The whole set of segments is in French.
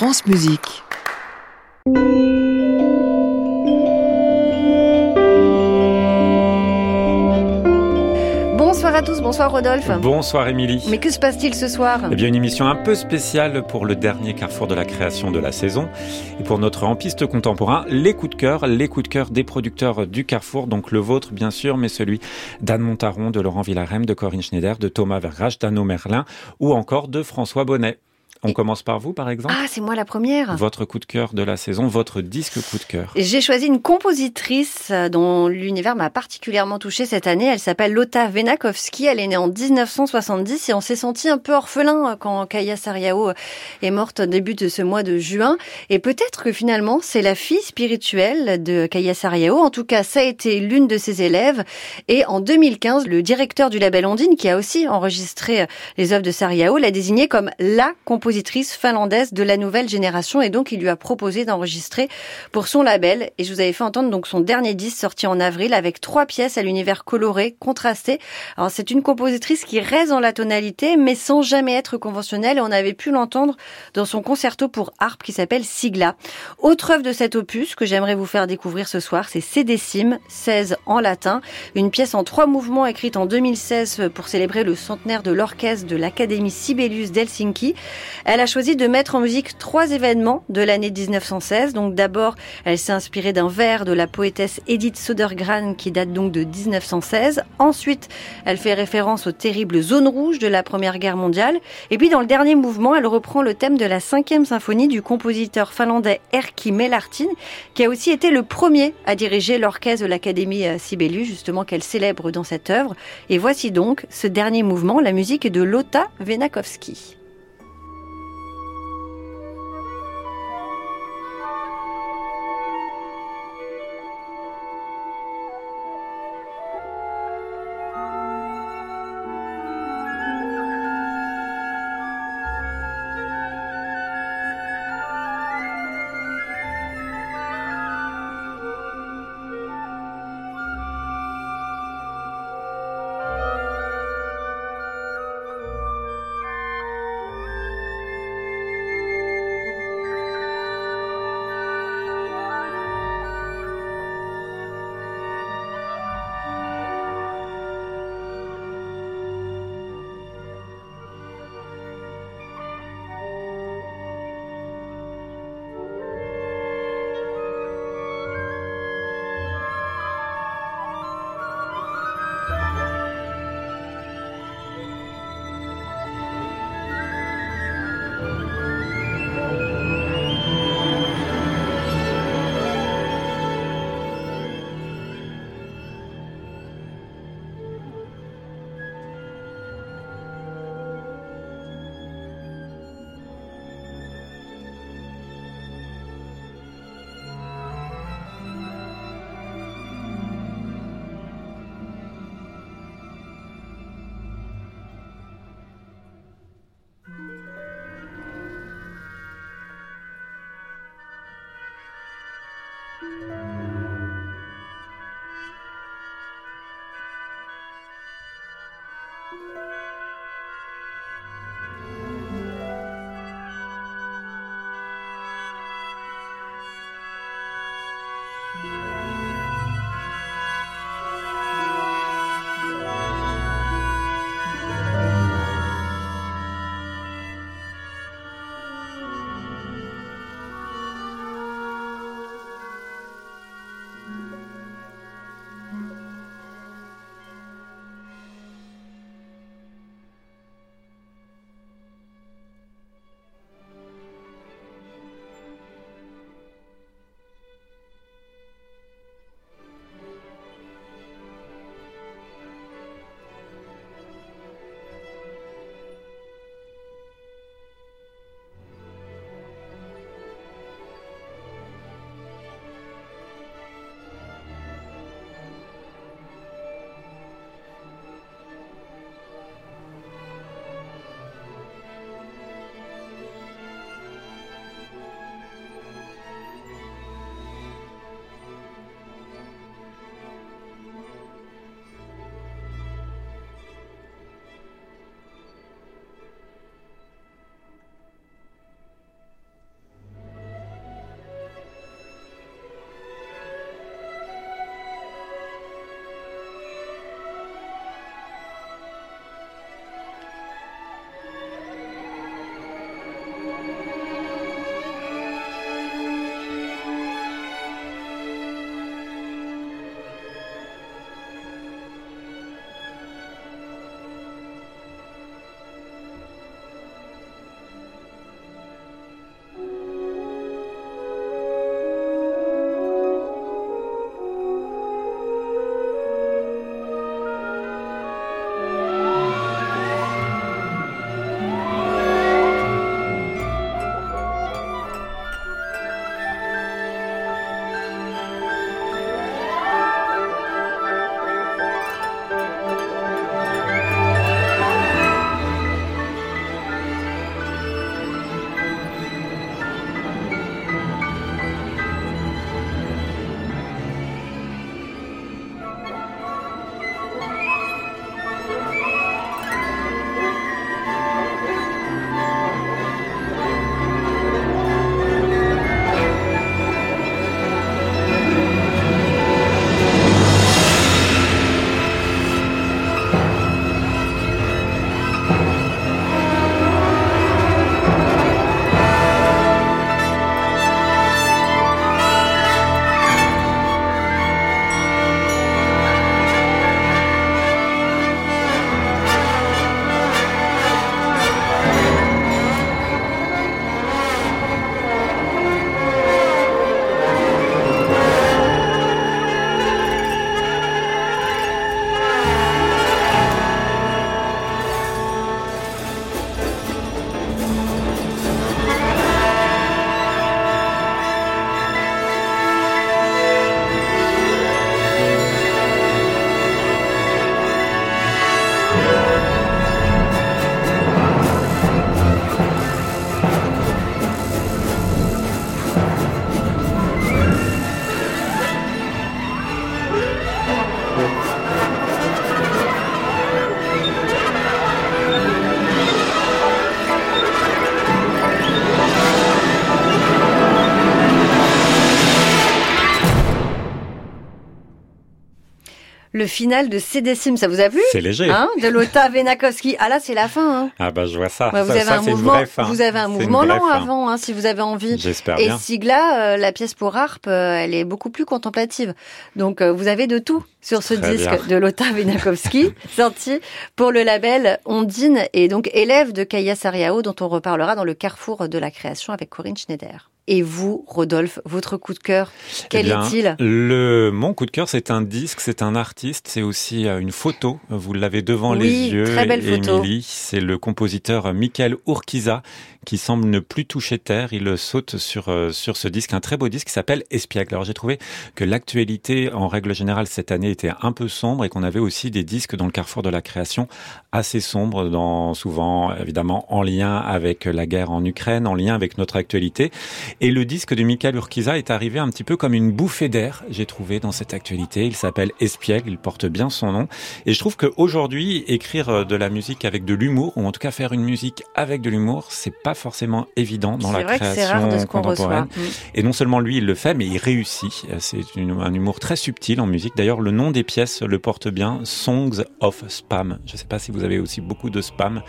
France Musique. Bonsoir à tous, bonsoir Rodolphe. Bonsoir Émilie. Mais que se passe-t-il ce soir? Eh bien une émission un peu spéciale pour le dernier carrefour de la création de la saison. Et pour notre en piste contemporain, les coups de cœur, les coups de cœur des producteurs du carrefour, donc le vôtre bien sûr, mais celui d'Anne Montaron, de Laurent Villarem, de Corinne Schneider, de Thomas Vergrache, d'Anno Merlin ou encore de François Bonnet. On commence par vous, par exemple Ah, c'est moi la première. Votre coup de cœur de la saison, votre disque coup de cœur. J'ai choisi une compositrice euh, dont l'univers m'a particulièrement touchée cette année. Elle s'appelle Lotta Venakovsky. Elle est née en 1970 et on s'est senti un peu orphelin euh, quand Kaya Sariao euh, est morte au début de ce mois de juin. Et peut-être que finalement, c'est la fille spirituelle de Kaya Sariao. En tout cas, ça a été l'une de ses élèves. Et en 2015, le directeur du label Ondine, qui a aussi enregistré les œuvres de Sariao, l'a désignée comme la compositrice compositrice finlandaise de la nouvelle génération et donc il lui a proposé d'enregistrer pour son label et je vous avais fait entendre donc son dernier disque sorti en avril avec trois pièces à l'univers coloré, contrasté. Alors c'est une compositrice qui reste dans la tonalité mais sans jamais être conventionnelle et on avait pu l'entendre dans son concerto pour harpe qui s'appelle Sigla. Autre œuvre de cet opus que j'aimerais vous faire découvrir ce soir, c'est Cédécime, 16 en latin, une pièce en trois mouvements écrite en 2016 pour célébrer le centenaire de l'orchestre de l'Académie Sibelius d'Helsinki. Elle a choisi de mettre en musique trois événements de l'année 1916. Donc d'abord, elle s'est inspirée d'un vers de la poétesse Edith Södergran qui date donc de 1916. Ensuite, elle fait référence aux terribles zones rouges de la Première Guerre mondiale. Et puis dans le dernier mouvement, elle reprend le thème de la cinquième symphonie du compositeur finlandais Erkki Melartin, qui a aussi été le premier à diriger l'orchestre de l'Académie Sibelius, justement qu'elle célèbre dans cette œuvre. Et voici donc ce dernier mouvement, la musique de Lotta Venakovsky. Bye. Le final de C décimes, ça vous a plu C'est léger. Hein de Lota Venakowski. Ah là, c'est la fin. Hein. Ah bah je vois ça. Ouais, vous, ça, avez ça, un mouvement, vous avez un mouvement fin. avant, hein, si vous avez envie. J'espère Et bien. Sigla, euh, la pièce pour harpe, euh, elle est beaucoup plus contemplative. Donc euh, vous avez de tout sur ce Très disque bien. de Lota Venakowski, sorti pour le label Ondine et donc élève de Kaya Sariao, dont on reparlera dans le carrefour de la création avec Corinne Schneider. Et vous, Rodolphe, votre coup de cœur, quel Eh est-il? le, Mon coup de cœur, c'est un disque, c'est un artiste, c'est aussi euh, une photo. Vous l'avez devant Oui, les yeux, très belle. Émilie. C'est le compositeur Michael Urquiza qui semble ne plus toucher terre. Il saute sur, euh, sur ce disque, un très beau disque qui s'appelle Espiègle. Alors j'ai trouvé que l'actualité, en règle générale, cette année était un peu sombre et qu'on avait aussi des disques dans le carrefour de la création assez sombres, souvent évidemment en lien avec la guerre en Ukraine, en lien avec notre actualité. Et le disque de Michael Urquiza est arrivé un petit peu comme une bouffée d'air, j'ai trouvé, dans cette actualité. Il s'appelle Espiègle, il porte bien son nom. Et je trouve qu'aujourd'hui, écrire euh, de la musique avec de l'humour, ou en tout cas faire une musique avec de l'humour, c'est pas forcément évident dans la que création rare de ce qu'on reçoit. contemporaine. Mm. Et non seulement lui, il le fait, mais il réussit. Euh, C'est un humour très subtil en musique. D'ailleurs, le nom des pièces le porte bien, Songs of Spam. Je ne sais pas si vous avez aussi beaucoup de spam,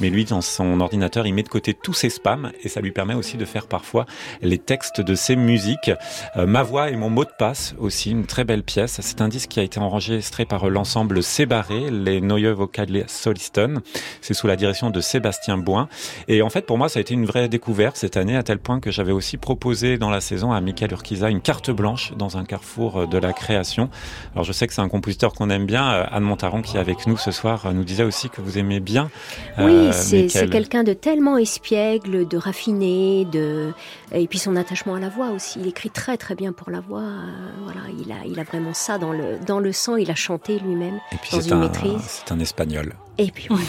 mais lui, dans son ordinateur, il met de côté tous ses spams et ça lui permet aussi de faire parfois les textes de ses musiques. Euh, Ma voix et mon mot de passe aussi, une très belle pièce. C'est un disque qui a été enregistré par l'ensemble Sébarré, les Neue Vocale Solisten. C'est sous la direction de Sébastien Boin. Et en fait, pour moi, ça a été une vraie découverte cette année, à tel point que j'avais aussi proposé dans la saison à Michael Urquiza une carte blanche dans un carrefour euh, de la création. Alors, je sais que c'est un compositeur qu'on aime bien. Euh, Anne Montaron, qui est avec nous ce soir, euh, nous disait aussi que vous aimez bien. Oui, euh, c'est quelqu'un de tellement espiègle, de raffiné, de et puis son attachement à la voix aussi. Il écrit très très bien pour la voix. euh, voilà, il a il a vraiment ça dans le dans le sang. Il a chanté lui-même Et puis, dans c'est une un, maîtrise. c'est un espagnol. Et puis voilà.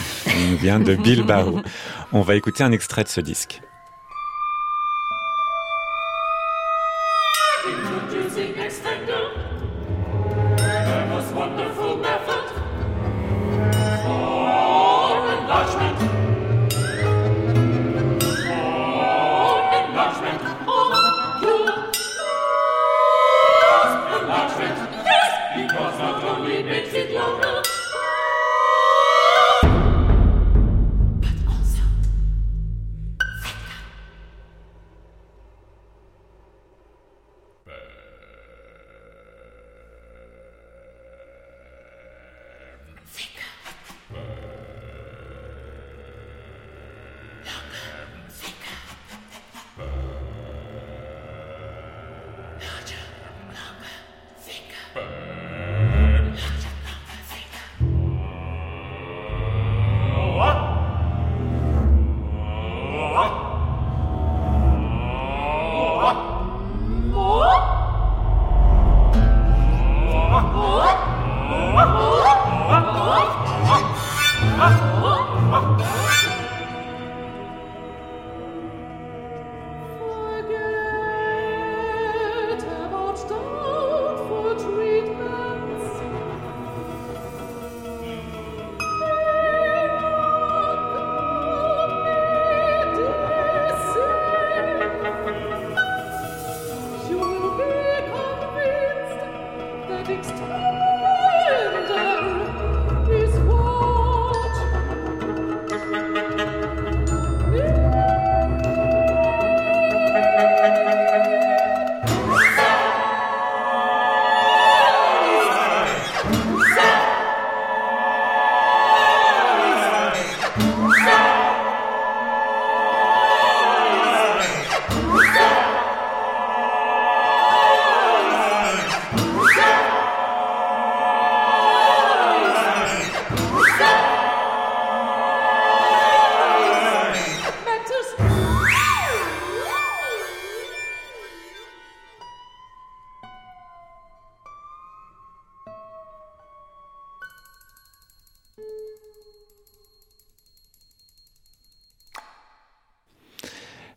Nous vient de Bilbao. On va écouter un extrait de ce disque.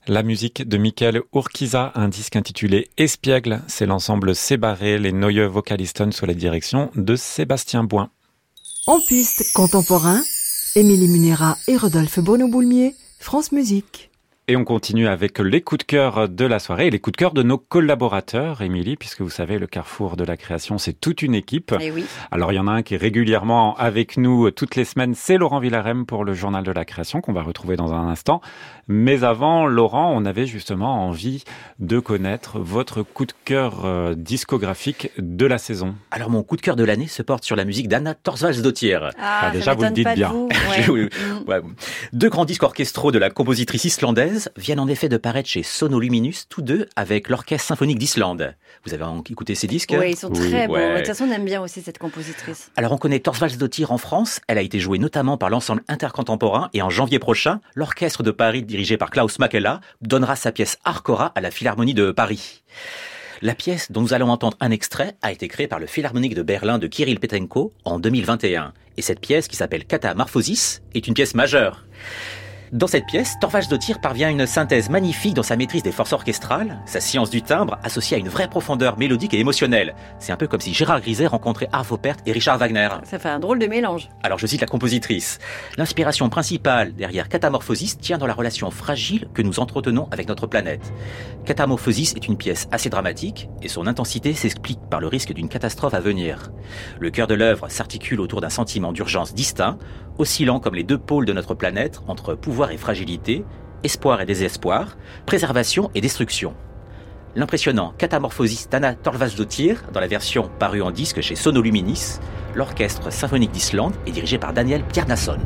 La musique de Michael Urquiza, un disque intitulé Espiègle, c'est l'ensemble Sébarré, les Neue Vocalisten sous la direction de Sébastien Boin. En piste contemporain, Émilie Munera et Rodolphe Bonneau-Boulmier, France Musique. Et on continue avec les coups de cœur de la soirée et les coups de cœur de nos collaborateurs, Émilie, puisque vous savez, le Carrefour de la création, c'est toute une équipe. Et eh oui. Alors, il y en a un qui est régulièrement avec nous toutes les semaines, c'est Laurent Villarem pour le Journal de la création, qu'on va retrouver dans un instant. Mais avant, Laurent, on avait justement envie de connaître votre coup de cœur euh, discographique de la saison. Alors, mon coup de cœur de l'année se porte sur la musique d'Anna Torsvaldsdottir. Ah, ah déjà, vous le dites bien. Deux grands disques orchestraux de la compositrice islandaise viennent en effet de paraître chez Sonoluminus, tous deux avec l'Orchestre symphonique d'Islande. Vous avez écouté ces disques Oui, ils sont très beaux. De toute façon, on aime bien aussi cette compositrice. Alors, on connaît Dottir en France. Elle a été jouée notamment par l'ensemble intercontemporain et en janvier prochain, l'Orchestre de Paris dirigé par Klaus Makela donnera sa pièce Arcora à la Philharmonie de Paris. La pièce dont nous allons entendre un extrait a été créée par le Philharmonique de Berlin de Kirill Petenko en 2021. Et cette pièce, qui s'appelle Katamorphosis, est une pièce majeure. Dans cette pièce, Torvalds Dottir parvient à une synthèse magnifique dans sa maîtrise des forces orchestrales, sa science du timbre associée à une vraie profondeur mélodique et émotionnelle. C'est un peu comme si Gérard Griset rencontrait Arvo Pärt et Richard Wagner. Ça fait un drôle de mélange. Alors je cite la compositrice. L'inspiration principale derrière Catamorphosis tient dans la relation fragile que nous entretenons avec notre planète. Catamorphosis est une pièce assez dramatique et son intensité s'explique par le risque d'une catastrophe à venir. Le cœur de l'œuvre s'articule autour d'un sentiment d'urgence distinct, oscillant comme les deux pôles de notre planète entre pouvoir et fragilité, espoir et désespoir, préservation et destruction. L'impressionnant Catamorphosis d'Anna Torvaldsdottir, dans la version parue en disque chez Sonoluminis, l'orchestre symphonique d'Islande est dirigé par Daniel Bjarnason.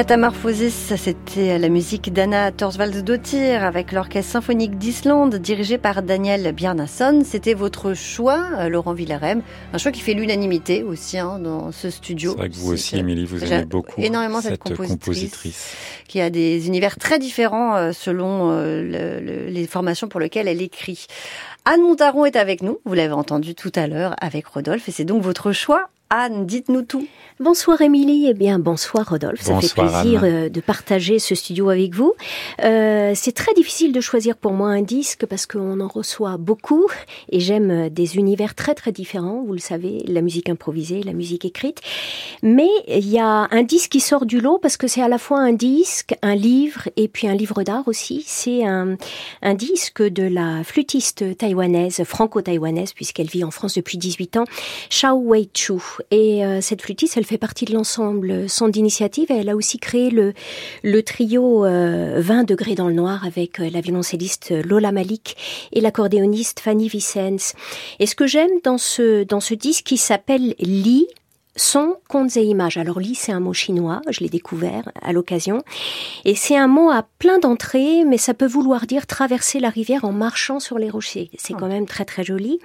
Catamorphosis, c'était la musique d'Anna Torsvaldsdottir avec l'Orchestre symphonique d'Islande dirigé par Daniel Bjarnason. C'était votre choix, euh, Laurent Villarem. Un choix qui fait l'unanimité aussi hein, dans ce studio. C'est vrai que vous aussi, Émilie, vous aimez beaucoup énormément cette, compositrice, qui a des univers très différents euh, selon euh, les formations pour lesquelles elle écrit. Anne Montaron est avec nous, vous l'avez entendu tout à l'heure avec Rodolphe, et c'est donc votre choix Anne, dites-nous tout. Bonsoir Émilie, et eh bien bonsoir Rodolphe. Ça fait plaisir euh, de partager ce studio avec vous. Euh, c'est très difficile de choisir pour moi un disque parce qu'on en reçoit beaucoup et j'aime euh, des univers très très différents. Vous le savez, la musique improvisée, la musique écrite. Mais il y a un disque qui sort du lot parce que c'est à la fois un disque, un livre et puis un livre d'art aussi. C'est un, un disque de la flûtiste taïwanaise, franco-taïwanaise puisqu'elle vit en France depuis 18 ans, Shao Wei Chu. Et euh, cette flûtiste, elle fait partie de l'ensemble Son d'initiative et elle a aussi créé le, le trio 20 euh, degrés dans le noir avec euh, la violoncelliste Lola Malik et l'accordéoniste Fanny Vicens. Et ce que j'aime dans ce, dans ce disque qui s'appelle Li, son, contes et images. Alors li, c'est un mot chinois, je l'ai découvert à l'occasion. Et c'est un mot à plein d'entrées, mais ça peut vouloir dire traverser la rivière en marchant sur les rochers. C'est quand même très très joli.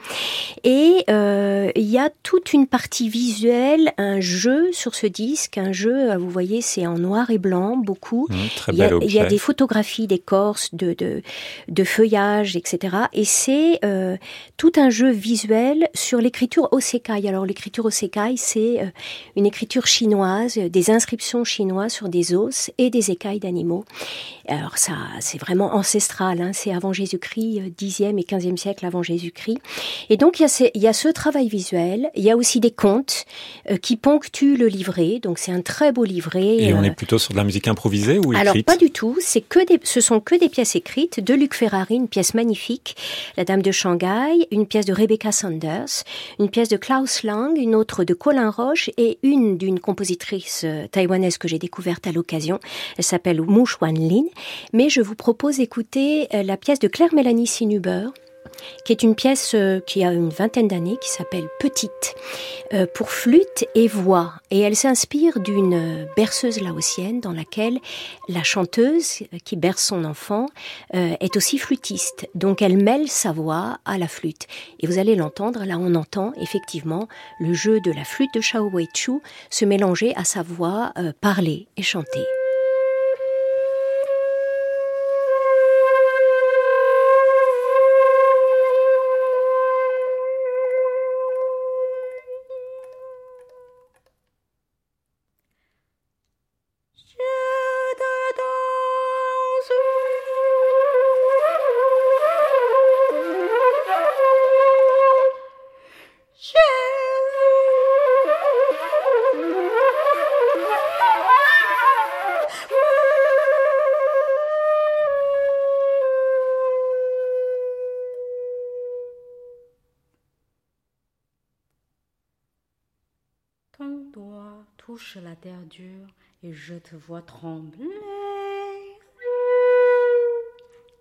Et euh, il y a toute une partie visuelle, un jeu sur ce disque, un jeu, euh, vous voyez, c'est en noir et blanc, beaucoup. Mmh, il, y a, il y a des photographies d'écorce, de, de, de feuillage, etc. Et c'est euh, tout un jeu visuel sur l'écriture osekai. Alors l'écriture osekai, c'est une écriture chinoise, euh, des inscriptions chinoises sur des os et des écailles d'animaux. Alors ça, c'est vraiment ancestral, hein, c'est avant Jésus-Christ, 10e euh, et 15e siècle avant Jésus-Christ. Et donc il y, a il y, a ce travail visuel, il y a aussi des contes qui ponctuent le livret, donc c'est un très beau livret. Et on est plutôt sur de la musique improvisée ou écrite? Alors pas du tout, c'est que des, ce sont que des pièces écrites de Luc Ferrari, une pièce magnifique, La Dame de Shanghai, une pièce de Rebecca Sanders, une pièce de Klaus Lang, une autre de Colin Et une d'une compositrice euh, taïwanaise que j'ai découverte à l'occasion. Elle s'appelle Mu Xuan Lin. Mais je vous propose d'écouter euh, la pièce de Claire Mélanie Sinuber qui est une pièce euh, qui a une vingtaine d'années, qui s'appelle Petite, euh, pour flûte et voix. Et elle s'inspire d'une berceuse laotienne dans laquelle la chanteuse qui berce son enfant euh, est aussi flûtiste. Donc elle mêle sa voix à la flûte. Et vous allez l'entendre, là on entend effectivement le jeu de la flûte de Shao Wei Chu se mélanger à sa voix parlée et chantée. Je te vois trembler.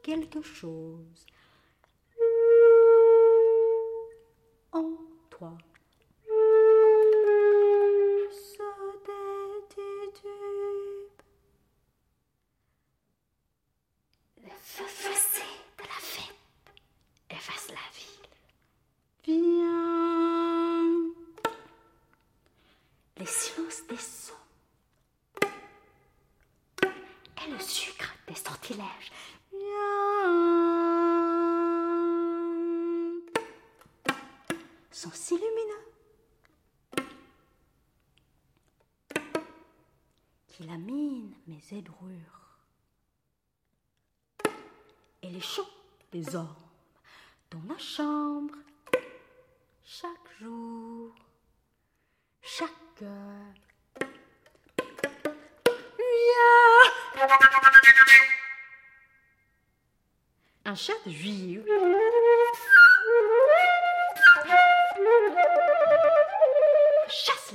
Quelque chose chaque heure. Un chat de juillet. Chasse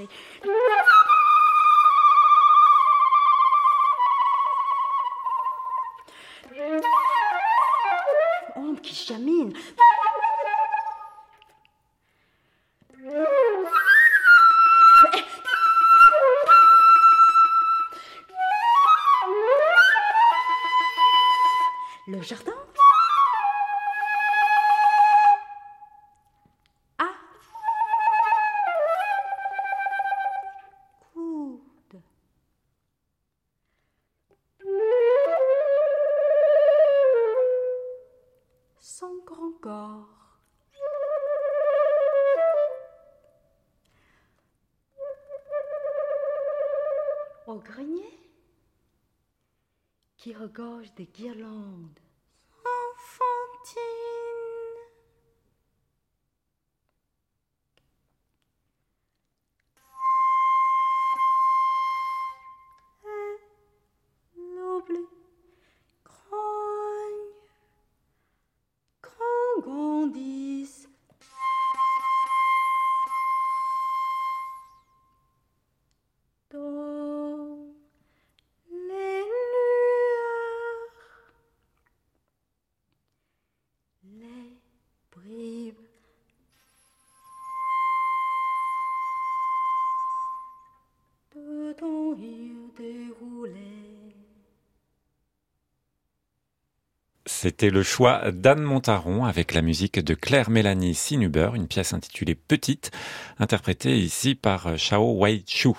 regorge des guirlandes C'était le choix d'Anne Montaron avec la musique de Claire Mélanie Sinuber, une pièce intitulée Petite, interprétée ici par Shao Wei Chu.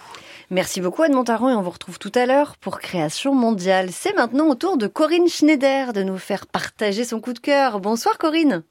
Merci beaucoup Anne Montaron et on vous retrouve tout à l'heure pour Création mondiale. C'est maintenant au tour de Corinne Schneider de nous faire partager son coup de cœur. Bonsoir Corinne.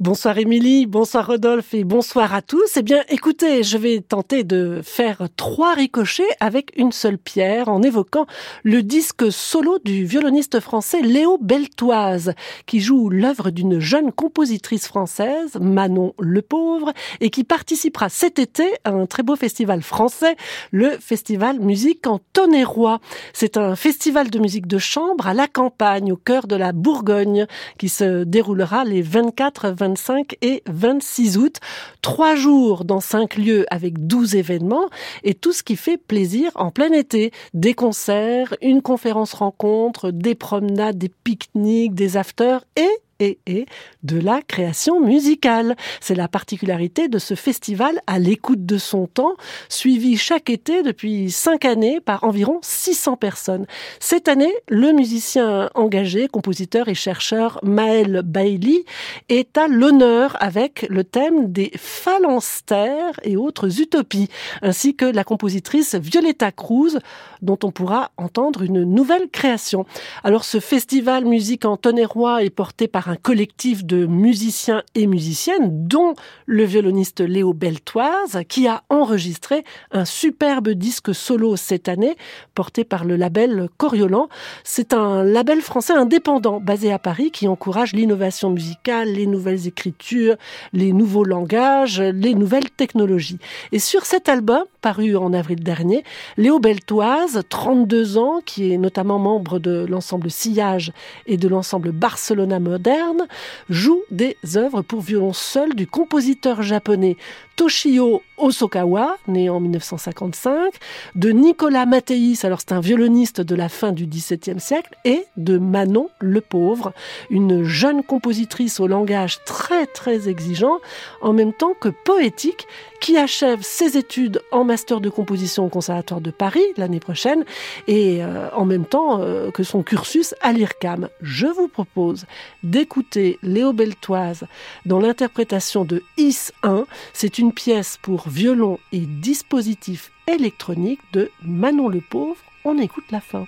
Bonsoir Émilie, bonsoir Rodolphe et bonsoir à tous. Eh bien, écoutez, je vais tenter de faire trois ricochets avec une seule pierre en évoquant le disque solo du violoniste français Léo Beltoise, qui joue l'œuvre d'une jeune compositrice française, Manon Le Pauvre, et qui participera cet été à un très beau festival français, le Festival Musique en Tonnerrois. C'est un festival de musique de chambre à la campagne, au cœur de la Bourgogne, qui se déroulera les 24 25 et 26 août. Trois jours dans cinq lieux avec 12 événements et tout ce qui fait plaisir en plein été. Des concerts, une conférence rencontre, des promenades, des pique-niques, des afters et et, de la création musicale. C'est la particularité de ce festival à l'écoute de son temps, suivi chaque été depuis cinq années par environ 600 personnes. Cette année, le musicien engagé, compositeur et chercheur Maël Bailey est à l'honneur avec le thème des phalanstères et autres utopies, ainsi que la compositrice Violetta Cruz, dont on pourra entendre une nouvelle création. Alors ce festival musique en tonnerrois est porté par un collectif de musiciens et musiciennes, dont le violoniste Léo Beltoise, qui a enregistré un superbe disque solo cette année, porté par le label Coriolan. C'est un label français indépendant basé à Paris qui encourage l'innovation musicale, les nouvelles écritures, les nouveaux langages, les nouvelles technologies. Et sur cet album, paru en avril dernier, Léo Beltoise, 32 ans, qui est notamment membre de l'ensemble Sillage et de l'ensemble Barcelona Moderne, joue des œuvres pour violon seul du compositeur japonais Toshio Osokawa, né en 1955, de Nicolas Matteis, alors c'est un violoniste de la fin du XVIIe siècle, et de Manon Le Pauvre, une jeune compositrice au langage très très exigeant, en même temps que poétique, qui achève ses études en master de composition au Conservatoire de Paris l'année prochaine, et euh, en même temps euh, que son cursus à l'IRCAM. Je vous propose d'écouter Léo Beltoise dans l'interprétation de Is 1. C'est une pièce pour violon et dispositif électronique de Manon le Pauvre. On écoute la fin.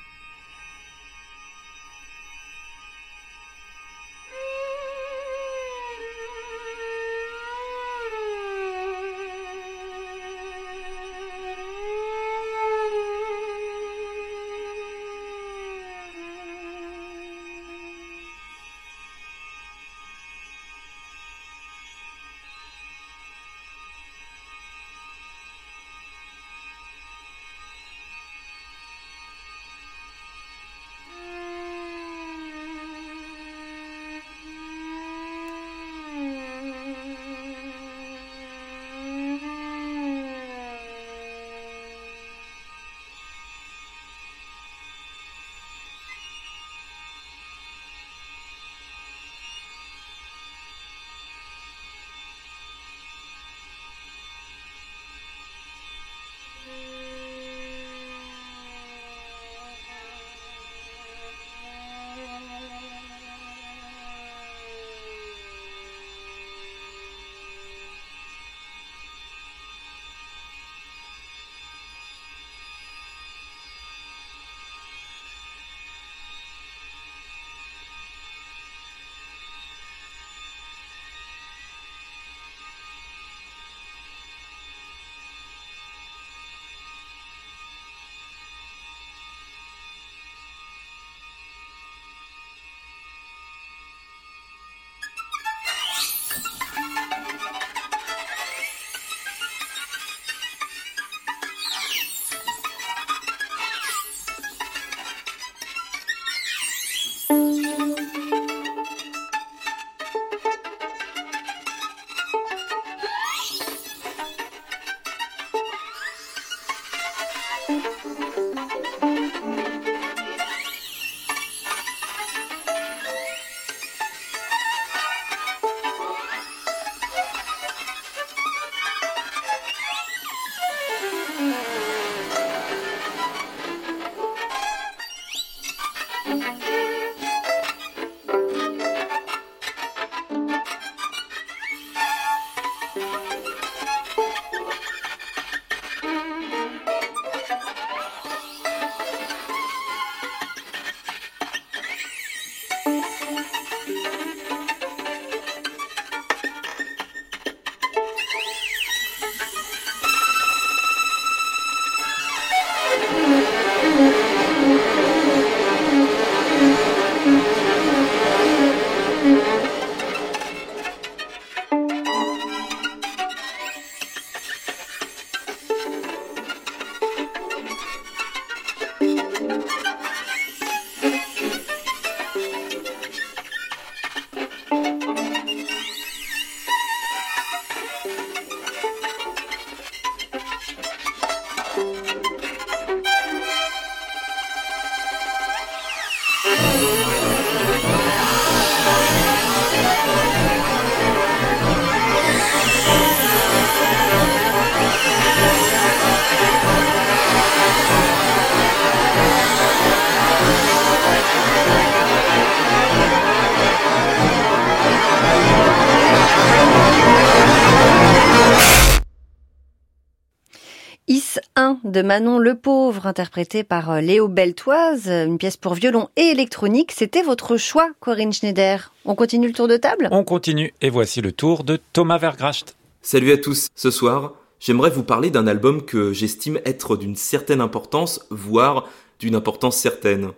De Manon Le Pauvre, interprété par euh, Léo Beltoise, une pièce pour violon et électronique. C'était votre choix, Corinne Schneider. On continue le tour de table? On continue et voici le tour de Thomas Vergracht. Salut à tous. Ce soir, j'aimerais vous parler d'un album que j'estime être d'une certaine importance, voire d'une importance certaine.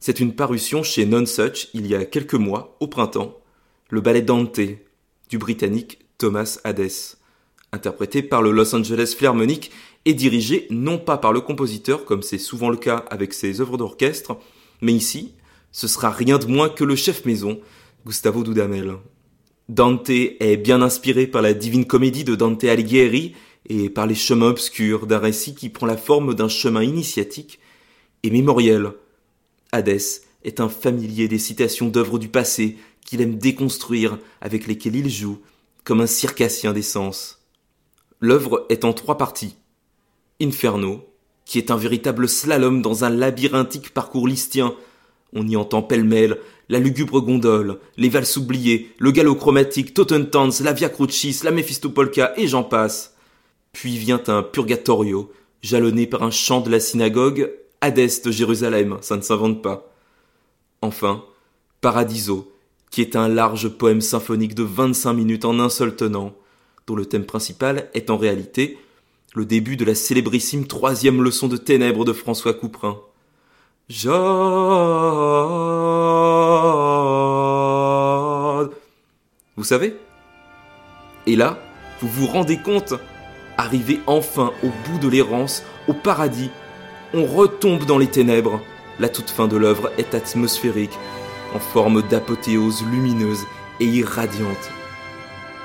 C'est une parution chez Nonsuch il y a quelques mois, au printemps, le ballet Dante du britannique Thomas Hades, interprété par le Los Angeles Philharmonic et dirigé non pas par le compositeur comme c'est souvent le cas avec ses œuvres d'orchestre, mais ici, ce sera rien de moins que le chef maison, Gustavo Dudamel. Dante est bien inspiré par la divine comédie de Dante Alighieri et par les chemins obscurs d'un récit qui prend la forme d'un chemin initiatique et mémoriel. Hadès est un familier des citations d'œuvres du passé qu'il aime déconstruire, avec lesquelles il joue, comme un circassien des sens. L'œuvre est en trois parties. Inferno, qui est un véritable slalom dans un labyrinthique parcours listien. On y entend pêle-mêle la lugubre gondole, les valses oubliées, le galop chromatique, Totentanz, la Via Crucis, la Mephistopolka et j'en passe. Puis vient un purgatorio, jalonné par un chant de la synagogue, Hadès de Jérusalem, ça ne s'invente pas. Enfin, Paradiso, qui est un large poème symphonique de 25 minutes en un seul tenant, dont le thème principal est en réalité le début de la célébrissime troisième leçon de ténèbres de François Couperin. Vous savez? Et là, vous vous rendez compte? Arrivé enfin au bout de l'errance, au paradis, on retombe dans les ténèbres. La toute fin de l'œuvre est atmosphérique, en forme d'apothéose lumineuse et irradiante.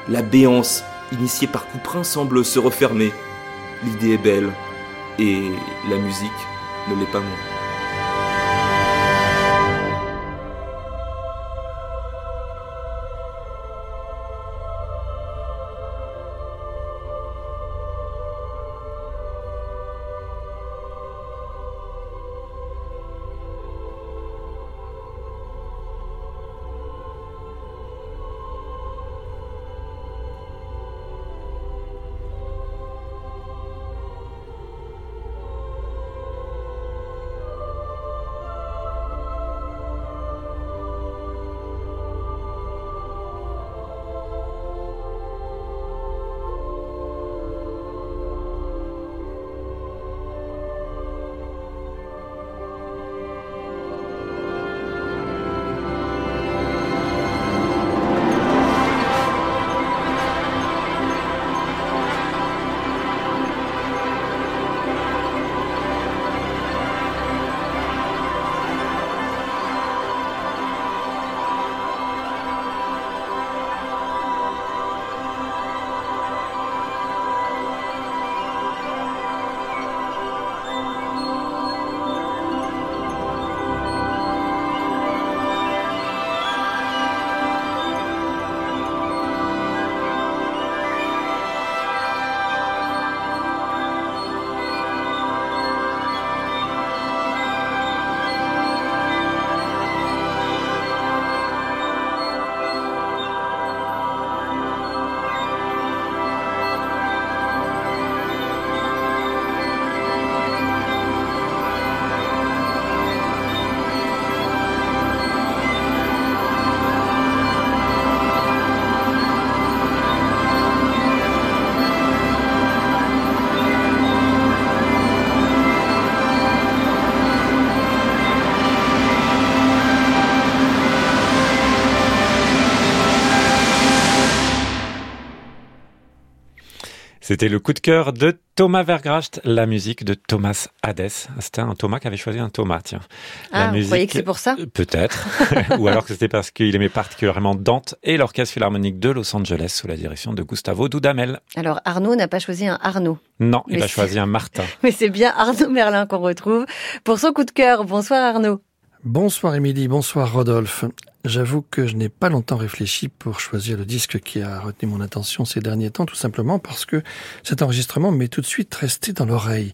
La béance, initiée par Couperin, semble se refermer. L'idée est belle, et la musique ne l'est pas moins. C'était le coup de cœur de Thomas Vergracht, la musique de Thomas Hades. C'était un Thomas qui avait choisi un Thomas, tiens. Ah, vous croyez que c'est pour ça? Peut-être. Ou alors que c'était parce qu'il aimait particulièrement Dante et l'Orchestre Philharmonique de Los Angeles sous la direction de Gustavo Dudamel. Alors Arnaud n'a pas choisi un Arnaud. Non, il a choisi un Martin. Mais c'est bien Arnaud Merlin qu'on retrouve pour son coup de cœur. Bonsoir Arnaud. Bonsoir Émilie, bonsoir Rodolphe. J'avoue que je n'ai pas longtemps réfléchi pour choisir le disque qui a retenu mon attention ces derniers temps, tout simplement parce que cet enregistrement m'est tout de suite resté dans l'oreille.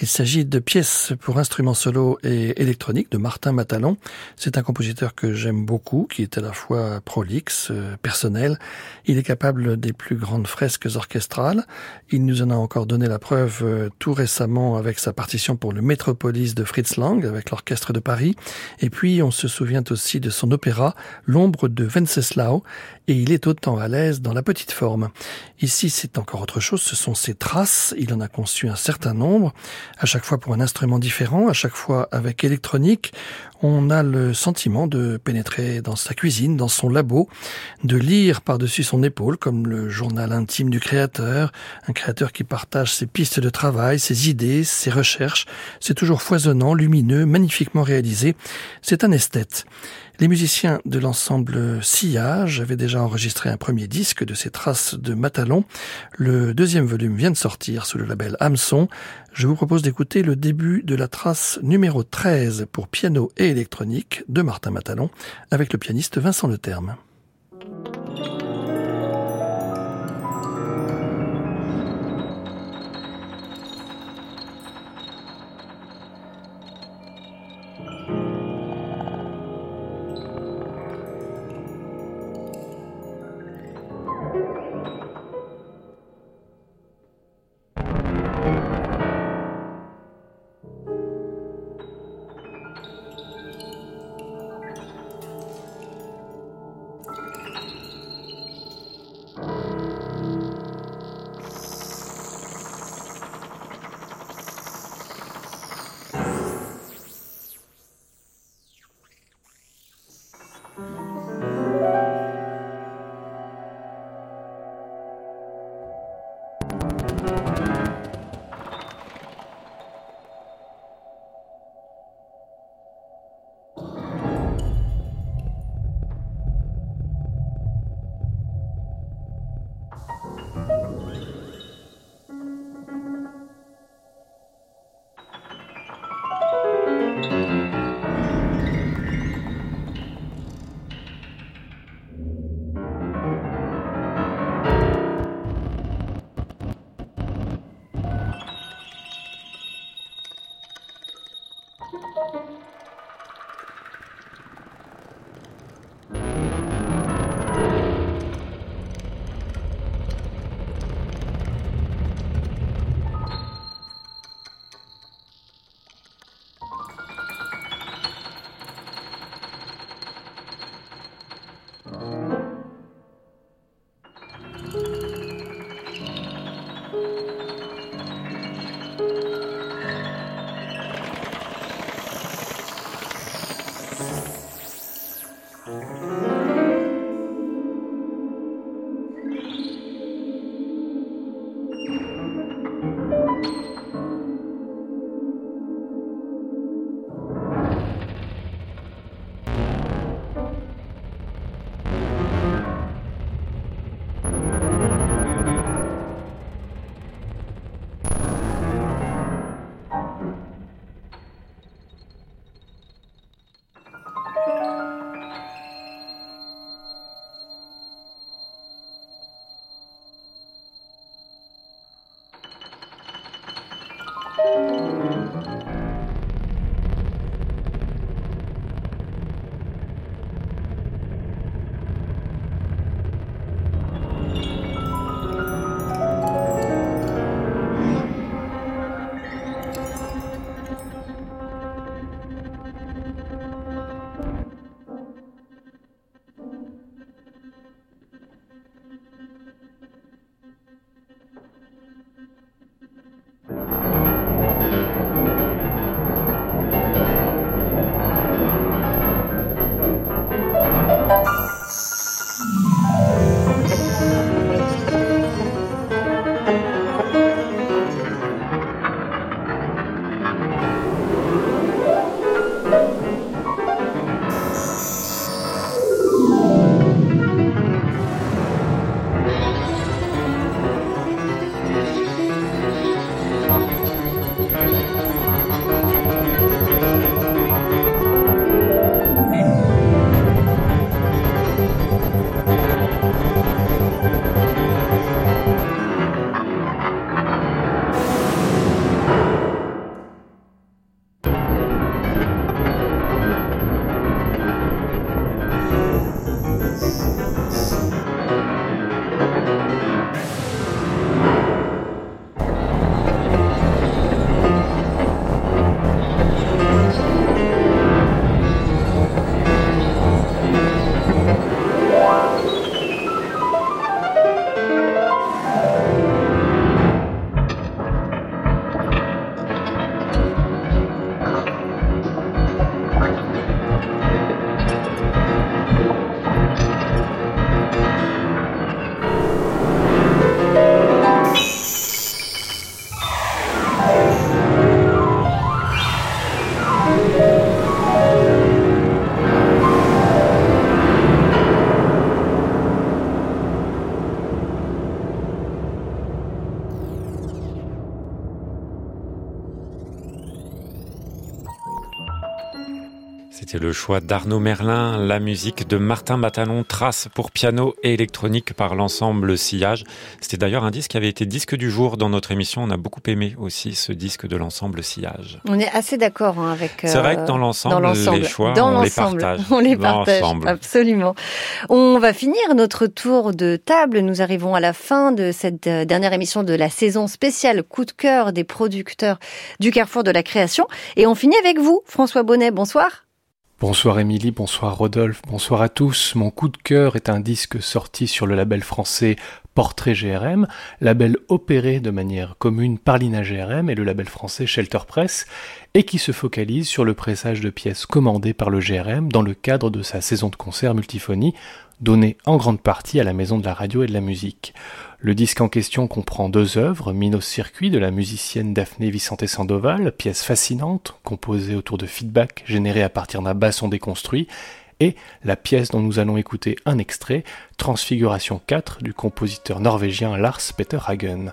Il s'agit de pièces pour instruments solo et électroniques de Martin Matalon. C'est un compositeur que j'aime beaucoup, qui est à la fois prolixe, euh, personnel. Il est capable des plus grandes fresques orchestrales. Il nous en a encore donné la preuve euh, tout récemment avec sa partition pour le Métropolis de Fritz Lang, avec l'Orchestre de Paris. Et puis, on se souvient aussi de son opéra, L'ombre de Venceslau, et il est autant à l'aise dans la petite forme. Ici, c'est encore autre chose, ce sont ses traces, il en a conçu un certain nombre, à chaque fois pour un instrument différent, à chaque fois avec électronique. On a le sentiment de pénétrer dans sa cuisine, dans son labo, de lire par-dessus son épaule comme le journal intime du créateur, un créateur qui partage ses pistes de travail, ses idées, ses recherches. C'est toujours foisonnant, lumineux, magnifiquement réalisé. C'est un esthète. Les musiciens de l'ensemble Sillage avaient déjà enregistré un premier disque de ces traces de Matalon. Le deuxième volume vient de sortir sous le label Hamson. Je vous propose d'écouter le début de la trace numéro 13 pour piano et électronique de Martin Matalon avec le pianiste Vincent Leterme. C'était le choix d'Arnaud Merlin, la musique de Martin Batalon, trace pour piano et électronique par l'ensemble Sillage. C'était d'ailleurs un disque qui avait été disque du jour dans notre émission. On a beaucoup aimé aussi ce disque de l'ensemble Sillage. On est assez d'accord hein, avec. C'est vrai que dans l'ensemble, les choix, on les partage. On les partage, absolument. On va finir notre tour de table. Nous arrivons à la fin de cette euh, dernière émission de la saison spéciale coup de cœur des producteurs du Carrefour de la création. Et on finit avec vous, François Bonnet. Bonsoir. Bonsoir Émilie, bonsoir Rodolphe, bonsoir à tous. Mon coup de cœur est un disque sorti sur le label français Portrait GRM, label opéré de manière commune par l'INA GRM et le label français Shelter Press, et qui se focalise sur le pressage de pièces commandées par le GRM dans le cadre de sa saison de concert multiphonie, donnée en grande partie à la Maison de la Radio et de la Musique. Le disque en question comprend deux œuvres, Minos Circuit de la musicienne Daphné Vicente Sandoval, pièce fascinante, composée autour de feedback générés à partir d'un basson déconstruit, et la pièce dont nous allons écouter un extrait, Transfiguration 4 du compositeur norvégien Lars Peter Hagen.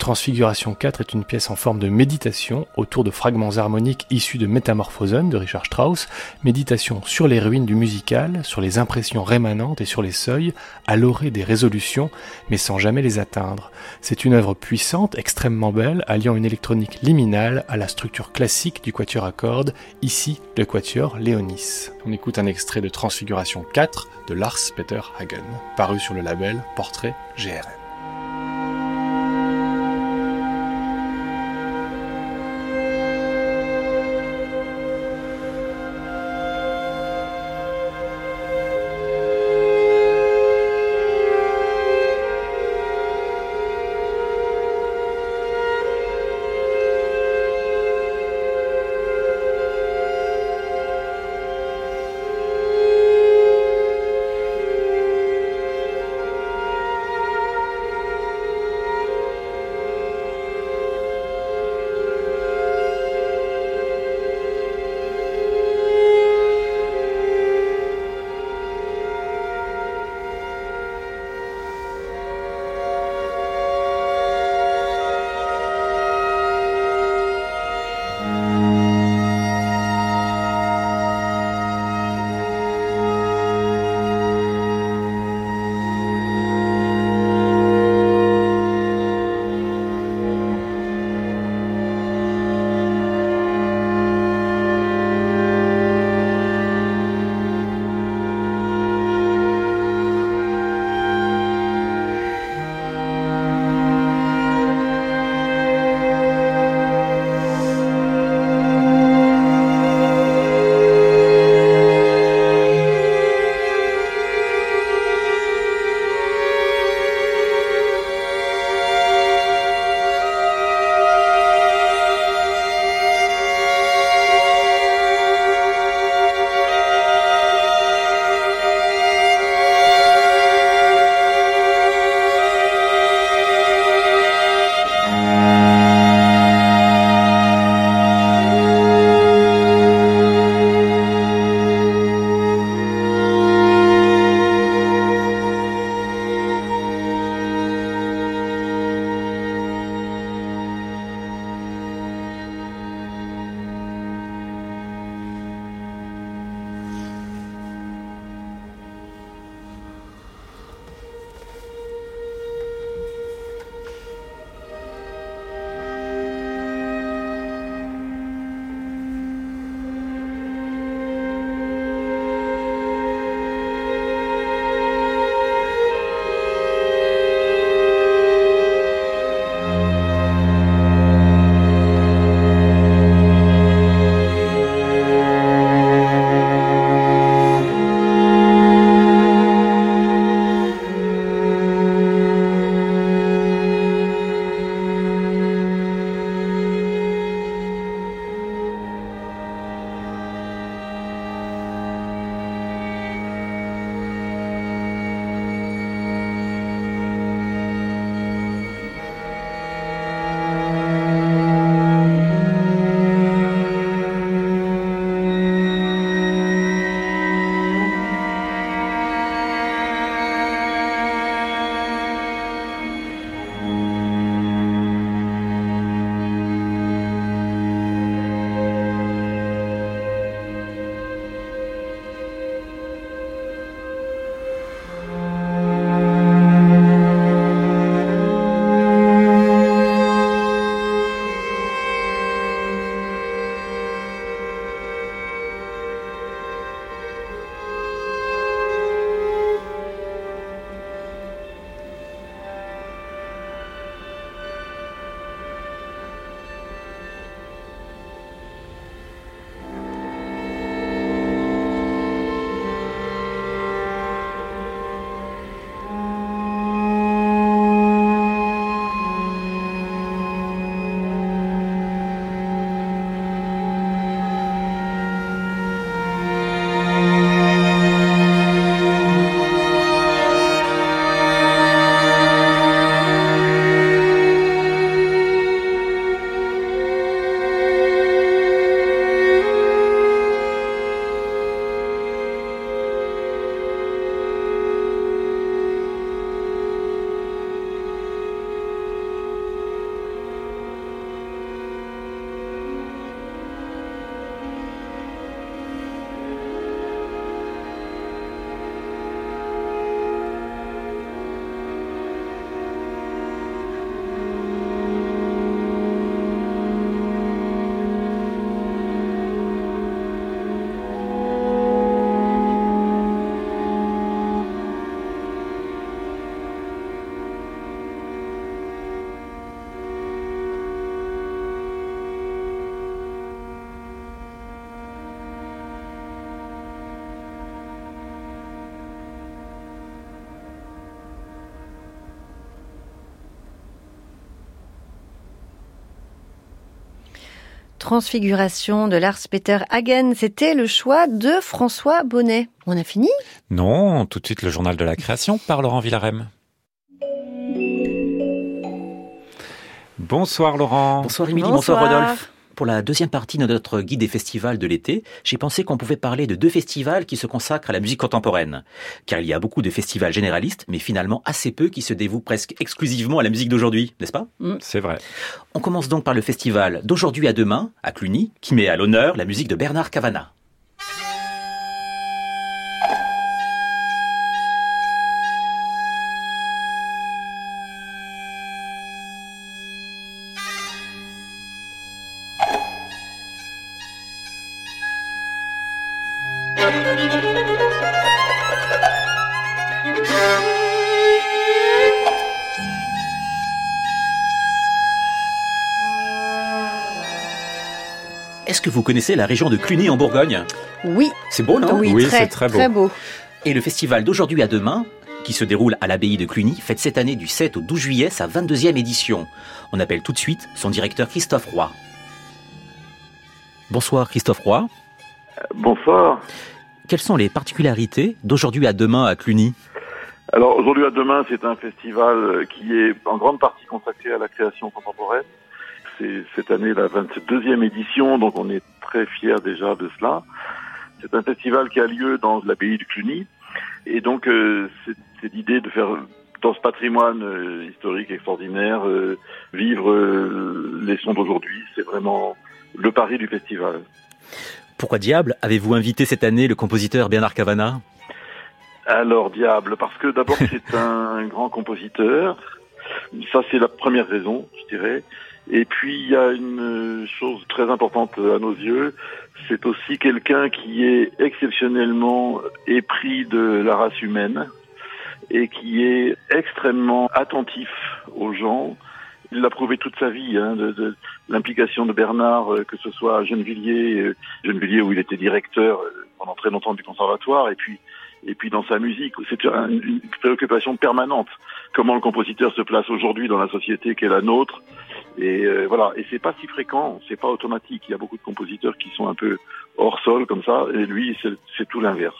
Transfiguration 4 est une pièce en forme de méditation autour de fragments harmoniques issus de Métamorphosen de Richard Strauss, méditation sur les ruines du musical, sur les impressions rémanentes et sur les seuils, à l'orée des résolutions, mais sans jamais les atteindre. C'est une œuvre puissante, extrêmement belle, alliant une électronique liminale à la structure classique du quatuor à cordes, ici le quatuor Léonis. On écoute un extrait de Transfiguration 4 de Lars Peter Hagen, paru sur le label Portrait GRM. Transfiguration de Lars Peter Hagen. C'était le choix de François Bonnet. On a fini? Non, tout de suite le journal de la création par Laurent Villarem. Bonsoir Laurent. Bonsoir Émilie, bonsoir. Rodolphe. Pour la deuxième partie de notre guide des festivals de l'été, j'ai pensé qu'on pouvait parler de deux festivals qui se consacrent à la musique contemporaine. Car il y a beaucoup de festivals généralistes, mais finalement assez peu qui se dévouent presque exclusivement à la musique d'aujourd'hui, n'est-ce pas? Mm. C'est vrai. On commence donc par le festival d'aujourd'hui à demain, à Cluny, qui met à l'honneur la musique de Bernard Cavana. Connaissez la région de Cluny en Bourgogne Oui. C'est beau, non Oui, c'est très, très beau. Et le festival d'aujourd'hui à demain, qui se déroule à l'abbaye de Cluny, fête cette année du 7 au 12 juillet sa 22e édition. On appelle tout de suite son directeur Christophe Roy. Bonsoir Christophe Roy. bonsoir. Quelles sont les particularités d'aujourd'hui à demain à Cluny? Alors aujourd'hui à demain, c'est un festival qui est en grande partie consacré à la création contemporaine c'est cette année la 22e édition, donc on est très fiers déjà de cela. C'est un festival qui a lieu dans l'abbaye du Cluny, et donc euh, c'est l'idée de faire dans ce patrimoine euh, historique extraordinaire euh, vivre les sons d'aujourd'hui. C'est vraiment le pari du festival. Pourquoi diable avez-vous invité cette année le compositeur Bernard Cavana? Alors diable, parce que d'abord c'est un grand compositeur. Ça c'est la première raison, je dirais. Et puis il y a une chose très importante à nos yeux, c'est aussi quelqu'un qui est exceptionnellement épris de la race humaine et qui est extrêmement attentif aux gens. Il l'a prouvé toute sa vie, hein, de, de l'implication de Bernard, euh, que ce soit à Gennevilliers, euh, Gennevilliers où il était directeur euh, pendant très longtemps du conservatoire, et puis et puis dans sa musique, c'est une préoccupation permanente. Comment le compositeur se place aujourd'hui dans la société qu'est la nôtre, et euh, voilà, et c'est pas si fréquent, c'est pas automatique. Il y a beaucoup de compositeurs qui sont un peu hors sol comme ça, et lui, c'est tout l'inverse.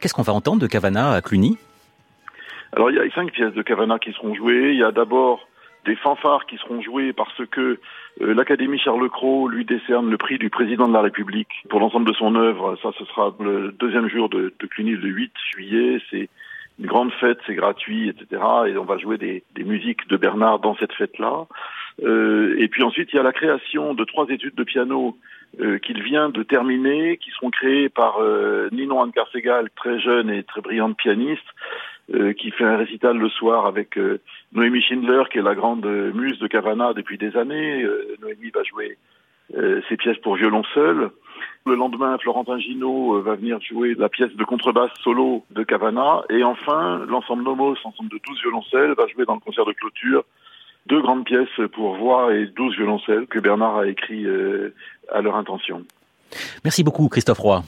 Qu'est-ce qu'on va entendre de Cavana à Cluny? Alors il y a cinq pièces de Cavana qui seront jouées. Il y a d'abord des fanfares qui seront jouées parce que euh, l'Académie Charles Cros lui décerne le prix du président de la République pour l'ensemble de son œuvre. Ça, ce sera le deuxième jour de, de Cluny, le 8 juillet. C'est une grande fête, c'est gratuit, etc. Et on va jouer des, des musiques de Bernard dans cette fête-là. Euh, et puis ensuite, il y a la création de trois études de piano euh, qu'il vient de terminer, qui seront créées par euh, Ninon Anne-Carsegal, très jeune et très brillante pianiste, euh, qui fait un récital le soir avec euh, Noémie Schindler, qui est la grande muse de Cavana depuis des années. Noémie va jouer ses pièces pour violon seul. Le lendemain, Florentin Gino va venir jouer la pièce de contrebasse solo de Cavana. Et enfin, l'ensemble Nomos, ensemble de 12 violoncelles, va jouer dans le concert de clôture deux grandes pièces pour voix et douze violoncelles que Bernard a écrit euh, à leur intention. Merci beaucoup Christophe Roy.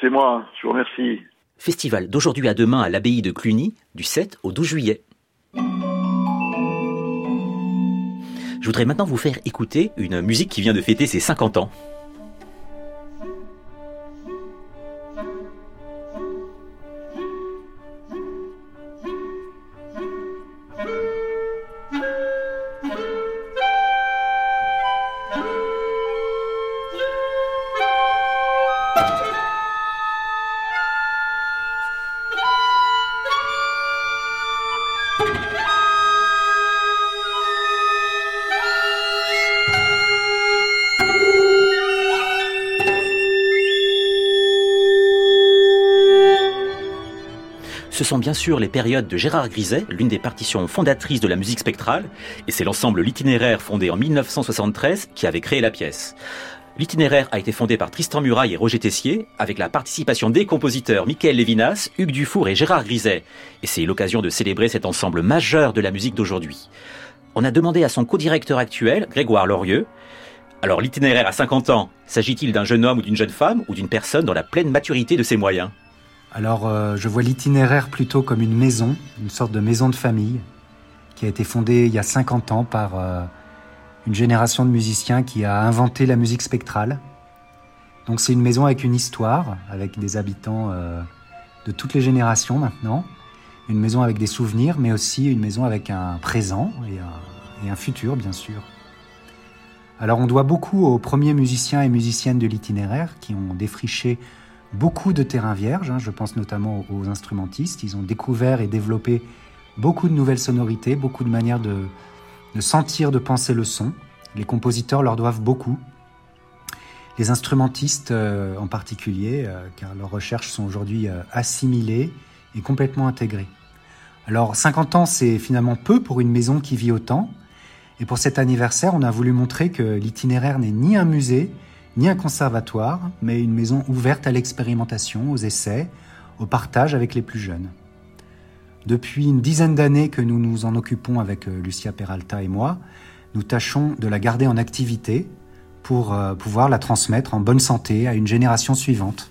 C'est moi, je vous remercie. Festival d'aujourd'hui à demain à l'abbaye de Cluny, du 7 au 12 juillet. Je voudrais maintenant vous faire écouter une musique qui vient de fêter ses 50 ans. Ce sont bien sûr les périodes de Gérard Griset, l'une des partitions fondatrices de la musique spectrale, et c'est l'ensemble L'Itinéraire fondé en 1973 qui avait créé la pièce. L'itinéraire a été fondé par Tristan Muraille et Roger Tessier, avec la participation des compositeurs Michael Lévinas, Hugues Dufour et Gérard Griset. Et c'est l'occasion de célébrer cet ensemble majeur de la musique d'aujourd'hui. On a demandé à son co-directeur actuel, Grégoire Lorieux, alors l'itinéraire à 50 ans, s'agit-il d'un jeune homme ou d'une jeune femme ou d'une personne dans la pleine maturité de ses moyens? Alors, euh, je vois l'itinéraire plutôt comme une maison, une sorte de maison de famille, qui a été fondée il y a 50 ans par, euh, une génération de musiciens qui a inventé la musique spectrale. Donc c'est une maison avec une histoire, avec des habitants euh, de toutes les générations maintenant. Une maison avec des souvenirs, mais aussi une maison avec un présent et un, et un futur, bien sûr. Alors on doit beaucoup aux premiers musiciens et musiciennes de l'itinéraire qui ont défriché beaucoup de terrains vierges. Hein. je pense notamment aux instrumentistes. Ils ont découvert et développé beaucoup de nouvelles sonorités, beaucoup de manières de, sentir, de penser le son. Les compositeurs leur doivent beaucoup. Les instrumentistes euh, en particulier, euh, car leurs recherches sont aujourd'hui euh, assimilées et complètement intégrées. Alors 50 ans, c'est finalement peu pour une maison qui vit autant. Et pour cet anniversaire, on a voulu montrer que l'itinéraire n'est ni un musée, ni un conservatoire, mais une maison ouverte à l'expérimentation, aux essais, au partage avec les plus jeunes. Depuis une dizaine d'années que nous nous en occupons avec euh, Lucia Peralta et moi, nous tâchons de la garder en activité pour euh, pouvoir la transmettre en bonne santé à une génération suivante.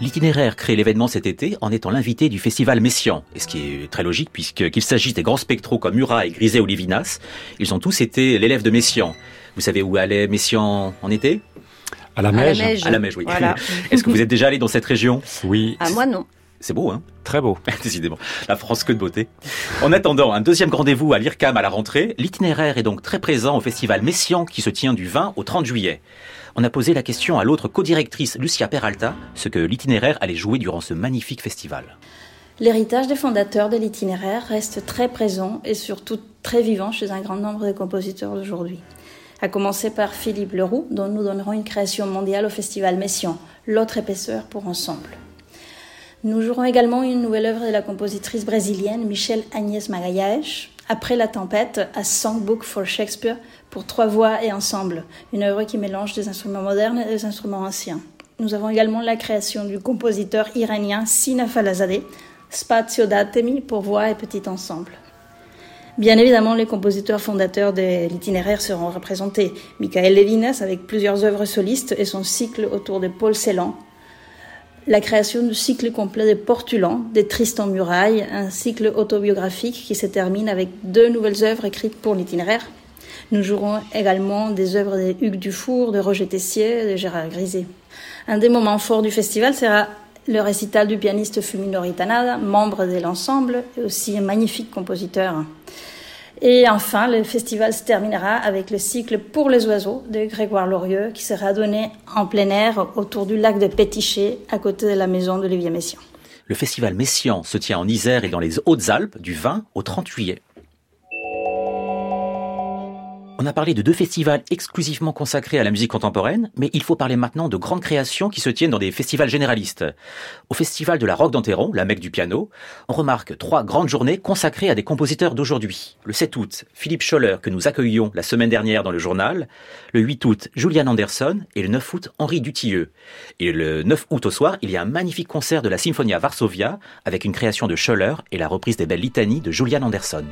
L'itinéraire crée l'événement cet été en étant l'invité du festival Messian, et ce qui est très logique puisqu'il s'agisse des grands spectraux comme Murat et Griset ou Livinas, ils ont tous été l'élève de Messian. Vous savez où allait Messian en été? À la Meige. À la Meige, oui. Est-ce que vous êtes déjà allé dans cette région? Oui. À moi, non. C'est beau, hein? Très beau. Décidément. La France que de beauté. En attendant un deuxième rendez-vous à l'IRCAM à la rentrée, l'itinéraire est donc très présent au festival Messian qui se tient du 20 au 30 juillet. On a posé la question à l'autre co-directrice Lucia Peralta, ce que l'itinéraire allait jouer durant ce magnifique festival. L'héritage des fondateurs de l'itinéraire reste très présent et surtout très vivant chez un grand nombre de compositeurs d'aujourd'hui. À commencer par Philippe Leroux, dont nous donnerons une création mondiale au festival Messian, L'autre épaisseur pour ensemble. Nous jouerons également une nouvelle œuvre de la compositrice brésilienne Michelle Agnès Magalhães, Après la tempête, a Songbook for Shakespeare pour trois voix et ensemble, une œuvre qui mélange des instruments modernes et des instruments anciens. Nous avons également la création du compositeur iranien Sina Falazadeh, Spazio Datemi pour voix et petit ensemble. Bien évidemment, les compositeurs fondateurs de l'itinéraire seront représentés. Michael Levinas avec plusieurs œuvres solistes et son cycle autour de Paul Celan, la création du cycle complet de Portulan, des Tristan Muraille, un cycle autobiographique qui se termine avec deux nouvelles œuvres écrites pour l'itinéraire. Nous jouerons également des œuvres de Hugues Dufour, de Roger Tessier, de Gérard Griset. Un des moments forts du festival sera le récital du pianiste Fuminori Tanada, membre de l'ensemble et aussi un magnifique compositeur. Et enfin, le festival se terminera avec le cycle Pour les oiseaux de Grégoire Lorieux qui sera donné en plein air autour du lac de Pétichet à côté de la maison d'Olivier Messiaen. Le festival Messiaen se tient en Isère et dans les Hautes-Alpes du 20 au 30 juillet. On a parlé de deux festivals exclusivement consacrés à la musique contemporaine, mais il faut parler maintenant de grandes créations qui se tiennent dans des festivals généralistes. Au festival de la Roque d'Anteron, la Mecque du piano, on remarque trois grandes journées consacrées à des compositeurs d'aujourd'hui. Le 7 août, Philippe Scholler, que nous accueillions la semaine dernière dans le journal. Le 8 août, Julian Anderson. Et le 9 août, Henri Dutilleux. Et le 9 août au soir, il y a un magnifique concert de la Symphonia Varsovia avec une création de Scholler et la reprise des belles litanies de Julian Anderson.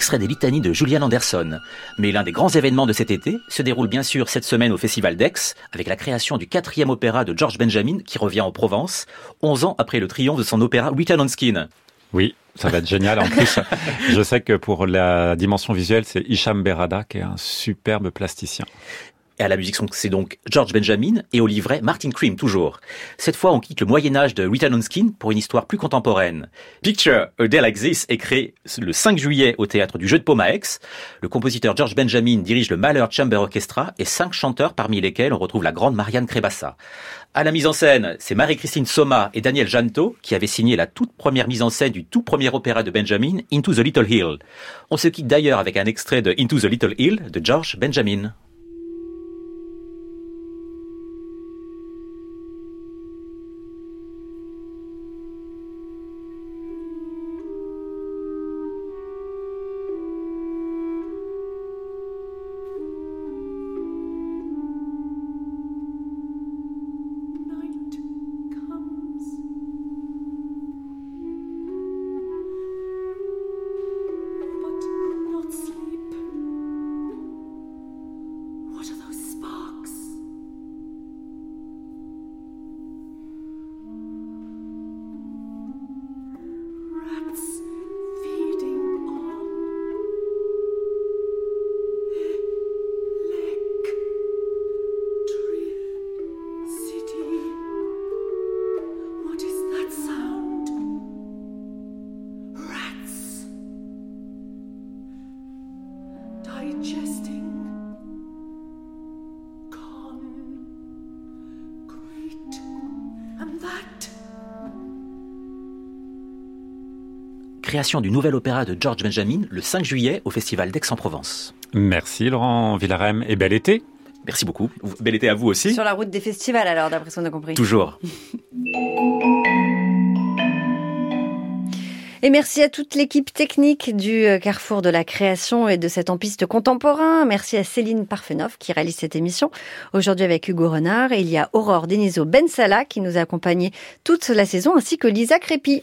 Extrait des litanies de Julian Anderson. Mais l'un des grands événements de cet été se déroule bien sûr cette semaine au Festival d'Aix, avec la création du quatrième opéra de George Benjamin qui revient en Provence, 11 ans après le triomphe de son opéra Return on Skin. Oui, ça va être génial. En plus, je sais que pour la dimension visuelle, c'est Hicham Berada qui est un superbe plasticien. Et à la musique, c'est donc George Benjamin et au livret Martin Cream, toujours. Cette fois, on quitte le Moyen-Âge de Return on Skin pour une histoire plus contemporaine. Picture A Day Like This est créé le 5 juillet au théâtre du Jeu de Paume à Aix. Le compositeur George Benjamin dirige le Malheur Chamber Orchestra et cinq chanteurs parmi lesquels on retrouve la grande Marianne Crébassa. À la mise en scène, c'est Marie-Christine Soma et Daniel Janto qui avaient signé la toute première mise en scène du tout premier opéra de Benjamin, Into the Little Hill. On se quitte d'ailleurs avec un extrait de Into the Little Hill de George Benjamin. Création du nouvel opéra de George Benjamin le 5 juillet au Festival d'Aix-en-Provence. Merci Laurent Villarem et bel été. Merci beaucoup. Bel été à vous aussi. Sur la route des festivals alors, d'après ce qu'on a compris. Toujours. Et merci à toute l'équipe technique du euh, Carrefour de la création et de cet empiste contemporain. Merci à Céline Parfenoff qui réalise cette émission. Aujourd'hui avec Hugo Renard et il y a Aurore Deniso Bensala qui nous a accompagnés toute la saison ainsi que Lisa Crépy.